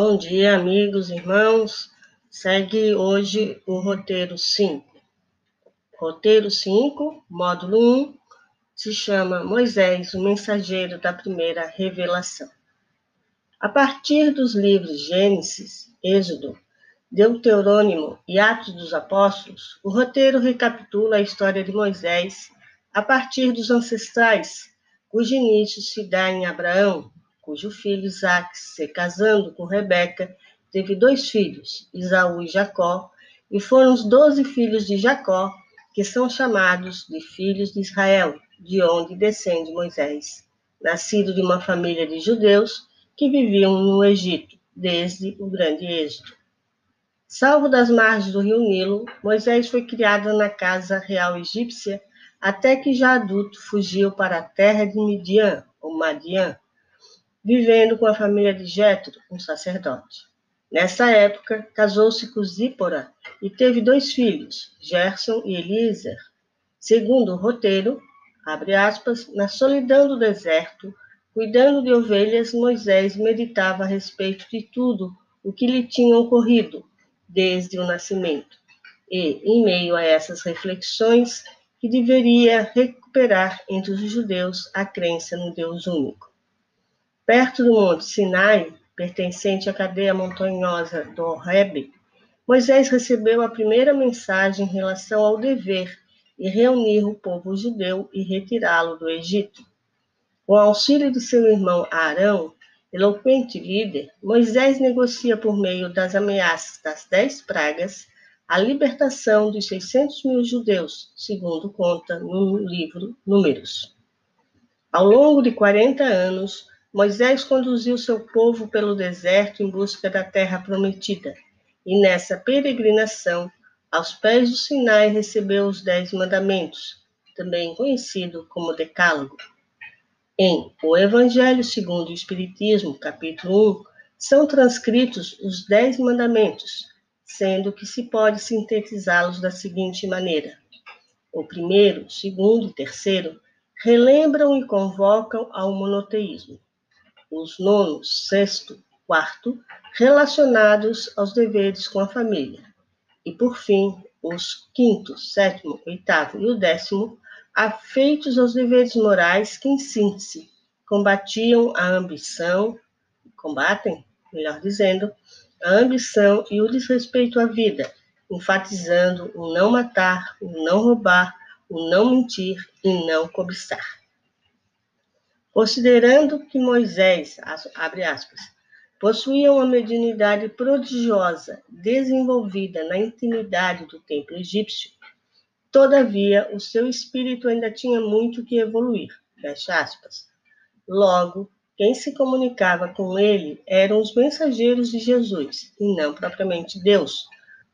Bom dia, amigos, irmãos. Segue hoje o roteiro 5. Roteiro 5, módulo 1, se chama Moisés, o mensageiro da primeira revelação. A partir dos livros Gênesis, Êxodo, Deuterônimo e Atos dos Apóstolos, o roteiro recapitula a história de Moisés a partir dos ancestrais, cujo início se dá em Abraão, cujo filho Isaac, se casando com Rebeca, teve dois filhos, Isaú e Jacó, e foram os doze filhos de Jacó, que são chamados de filhos de Israel, de onde descende Moisés, nascido de uma família de judeus que viviam no Egito, desde o grande êxodo. Salvo das margens do rio Nilo, Moisés foi criado na casa real egípcia, até que já adulto fugiu para a terra de Midian, ou Madian, vivendo com a família de Jetro, um sacerdote. Nessa época, casou-se com Zípora e teve dois filhos, Gerson e Eliezer. Segundo o roteiro, abre aspas, na solidão do deserto, cuidando de ovelhas, Moisés meditava a respeito de tudo o que lhe tinha ocorrido desde o nascimento. E, em meio a essas reflexões, que deveria recuperar entre os judeus a crença no Deus único. Perto do Monte Sinai, pertencente à cadeia montanhosa do Horeb, Moisés recebeu a primeira mensagem em relação ao dever de reunir o povo judeu e retirá-lo do Egito. Com auxílio de seu irmão Arão, eloquente líder, Moisés negocia por meio das ameaças das dez pragas a libertação dos 600 mil judeus, segundo conta no livro Números. Ao longo de 40 anos, Moisés conduziu seu povo pelo deserto em busca da terra prometida, e nessa peregrinação, aos pés do Sinai, recebeu os Dez Mandamentos, também conhecido como Decálogo. Em O Evangelho segundo o Espiritismo, capítulo 1, são transcritos os Dez Mandamentos, sendo que se pode sintetizá-los da seguinte maneira: o primeiro, segundo e terceiro relembram e convocam ao monoteísmo os nono, sexto, quarto, relacionados aos deveres com a família. E, por fim, os quinto, sétimo, oitavo e o décimo, afeitos aos deveres morais que, em síntese, combatiam a ambição, combatem, melhor dizendo, a ambição e o desrespeito à vida, enfatizando o não matar, o não roubar, o não mentir e não cobiçar. Considerando que Moisés, abre aspas, possuía uma mediunidade prodigiosa, desenvolvida na intimidade do templo egípcio, todavia o seu espírito ainda tinha muito que evoluir, fecha aspas. Logo, quem se comunicava com ele eram os mensageiros de Jesus, e não propriamente Deus,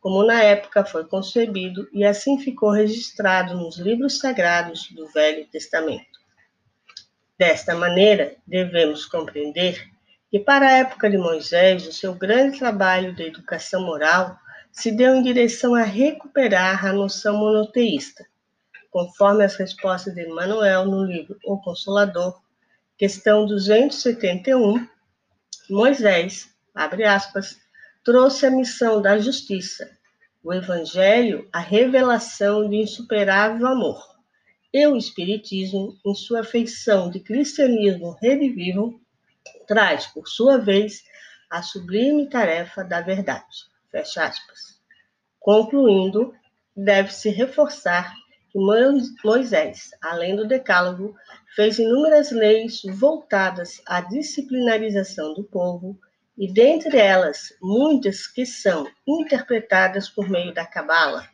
como na época foi concebido e assim ficou registrado nos livros sagrados do Velho Testamento. Desta maneira, devemos compreender que, para a época de Moisés, o seu grande trabalho de educação moral se deu em direção a recuperar a noção monoteísta, conforme as respostas de Emmanuel no livro O Consolador, questão 271, Moisés, abre aspas, trouxe a missão da justiça, o evangelho, a revelação de insuperável amor e o Espiritismo, em sua feição de cristianismo redivivo, traz, por sua vez, a sublime tarefa da verdade. Fecha aspas. Concluindo, deve-se reforçar que Moisés, além do Decálogo, fez inúmeras leis voltadas à disciplinarização do povo, e dentre elas, muitas que são interpretadas por meio da Cabala.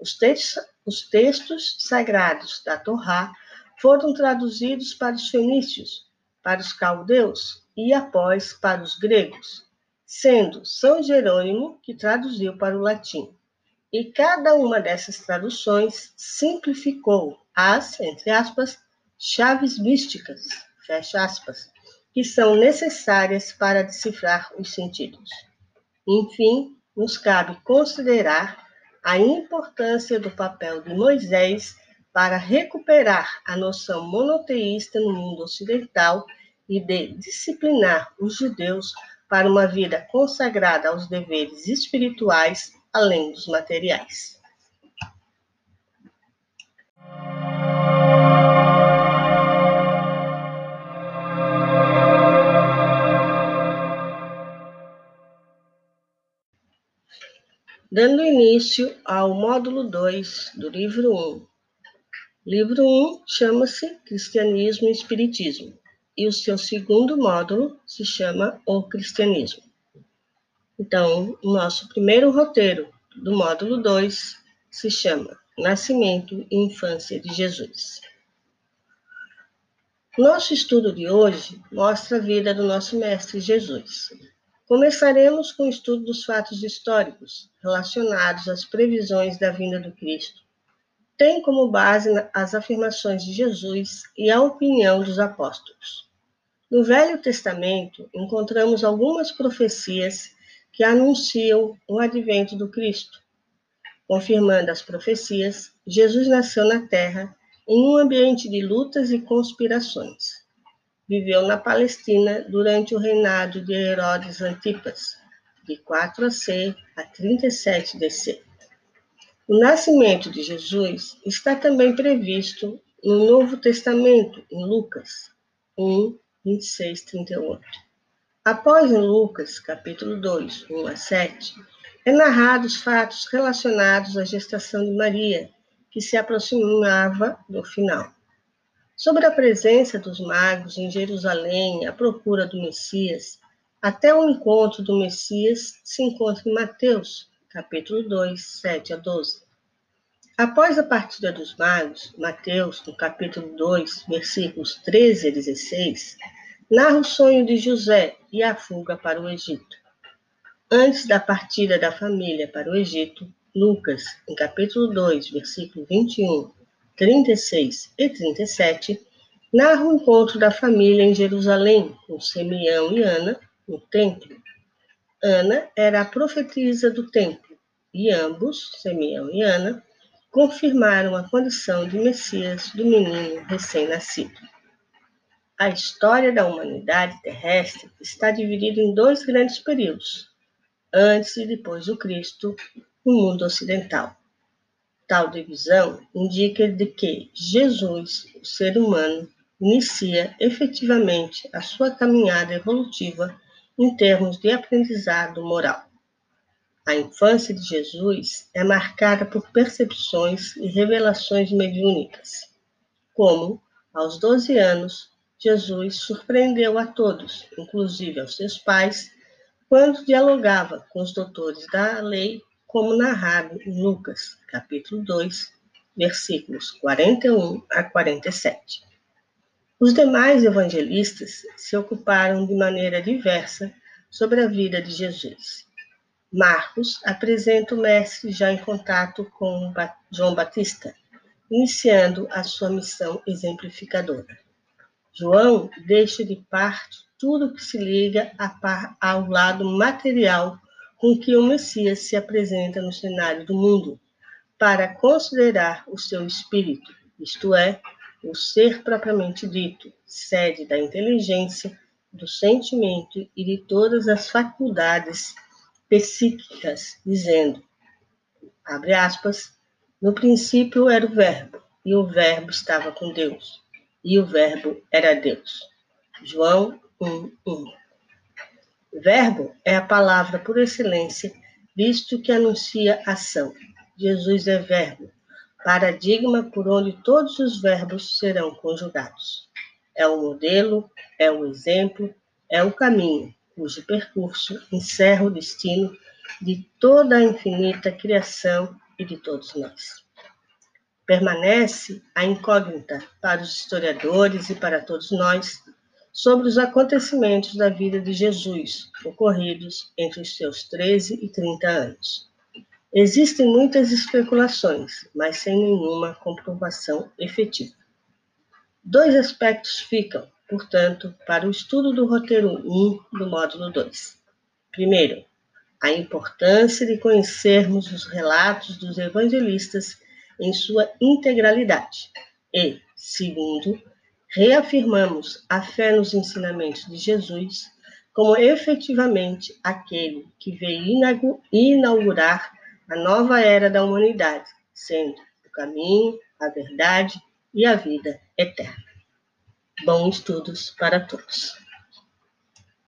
Os textos, os textos sagrados da Torá foram traduzidos para os fenícios, para os caldeus e após para os gregos, sendo São Jerônimo que traduziu para o latim. E cada uma dessas traduções simplificou as, entre aspas, chaves místicas, fecha aspas, que são necessárias para decifrar os sentidos. Enfim, nos cabe considerar a importância do papel de Moisés para recuperar a noção monoteísta no mundo ocidental e de disciplinar os judeus para uma vida consagrada aos deveres espirituais além dos materiais. Dando início ao módulo 2 do livro 1. Livro 1 chama-se Cristianismo e Espiritismo, e o seu segundo módulo se chama O Cristianismo. Então, o nosso primeiro roteiro do módulo 2 se chama Nascimento e Infância de Jesus. Nosso estudo de hoje mostra a vida do nosso Mestre Jesus, Começaremos com o estudo dos fatos históricos relacionados às previsões da vinda do Cristo. Tem como base as afirmações de Jesus e a opinião dos apóstolos. No Velho Testamento, encontramos algumas profecias que anunciam o advento do Cristo. Confirmando as profecias, Jesus nasceu na terra em um ambiente de lutas e conspirações viveu na Palestina durante o reinado de Herodes Antipas, de 4 AC a 37 DC. O nascimento de Jesus está também previsto no Novo Testamento, em Lucas 1, 26, 38. Após em Lucas, capítulo 2, 1 a 7, é narrado os fatos relacionados à gestação de Maria, que se aproximava do final. Sobre a presença dos magos em Jerusalém à procura do Messias, até o encontro do Messias se encontra em Mateus, capítulo 2, 7 a 12. Após a partida dos magos, Mateus, no capítulo 2, versículos 13 a 16, narra o sonho de José e a fuga para o Egito. Antes da partida da família para o Egito, Lucas, em capítulo 2, versículo 21 36 e 37, narra o encontro da família em Jerusalém com Simeão e Ana no templo. Ana era a profetisa do templo e ambos, Simeão e Ana, confirmaram a condição de Messias do menino recém-nascido. A história da humanidade terrestre está dividida em dois grandes períodos, antes e depois do Cristo, no mundo ocidental. Tal divisão indica de que Jesus, o ser humano, inicia efetivamente a sua caminhada evolutiva em termos de aprendizado moral. A infância de Jesus é marcada por percepções e revelações mediúnicas, como, aos 12 anos, Jesus surpreendeu a todos, inclusive aos seus pais, quando dialogava com os doutores da lei como narrado em Lucas, capítulo 2, versículos 41 a 47. Os demais evangelistas se ocuparam de maneira diversa sobre a vida de Jesus. Marcos apresenta o mestre já em contato com João Batista, iniciando a sua missão exemplificadora. João deixa de parte tudo que se liga ao lado material com que o Messias se apresenta no cenário do mundo, para considerar o seu espírito, isto é, o ser propriamente dito, sede da inteligência, do sentimento e de todas as faculdades psíquicas, dizendo, abre aspas, no princípio era o Verbo, e o Verbo estava com Deus, e o Verbo era Deus. João 1, 1. Verbo é a palavra por excelência, visto que anuncia ação. Jesus é verbo, paradigma por onde todos os verbos serão conjugados. É o modelo, é o exemplo, é o caminho, cujo percurso encerra o destino de toda a infinita criação e de todos nós. Permanece a incógnita para os historiadores e para todos nós sobre os acontecimentos da vida de Jesus ocorridos entre os seus 13 e 30 anos. Existem muitas especulações, mas sem nenhuma comprovação efetiva. Dois aspectos ficam, portanto, para o estudo do roteiro 1 do módulo 2. Primeiro, a importância de conhecermos os relatos dos evangelistas em sua integralidade. E, segundo, reafirmamos a fé nos ensinamentos de Jesus, como efetivamente aquele que veio inaugurar a nova era da humanidade, sendo o caminho, a verdade e a vida eterna. Bons estudos para todos.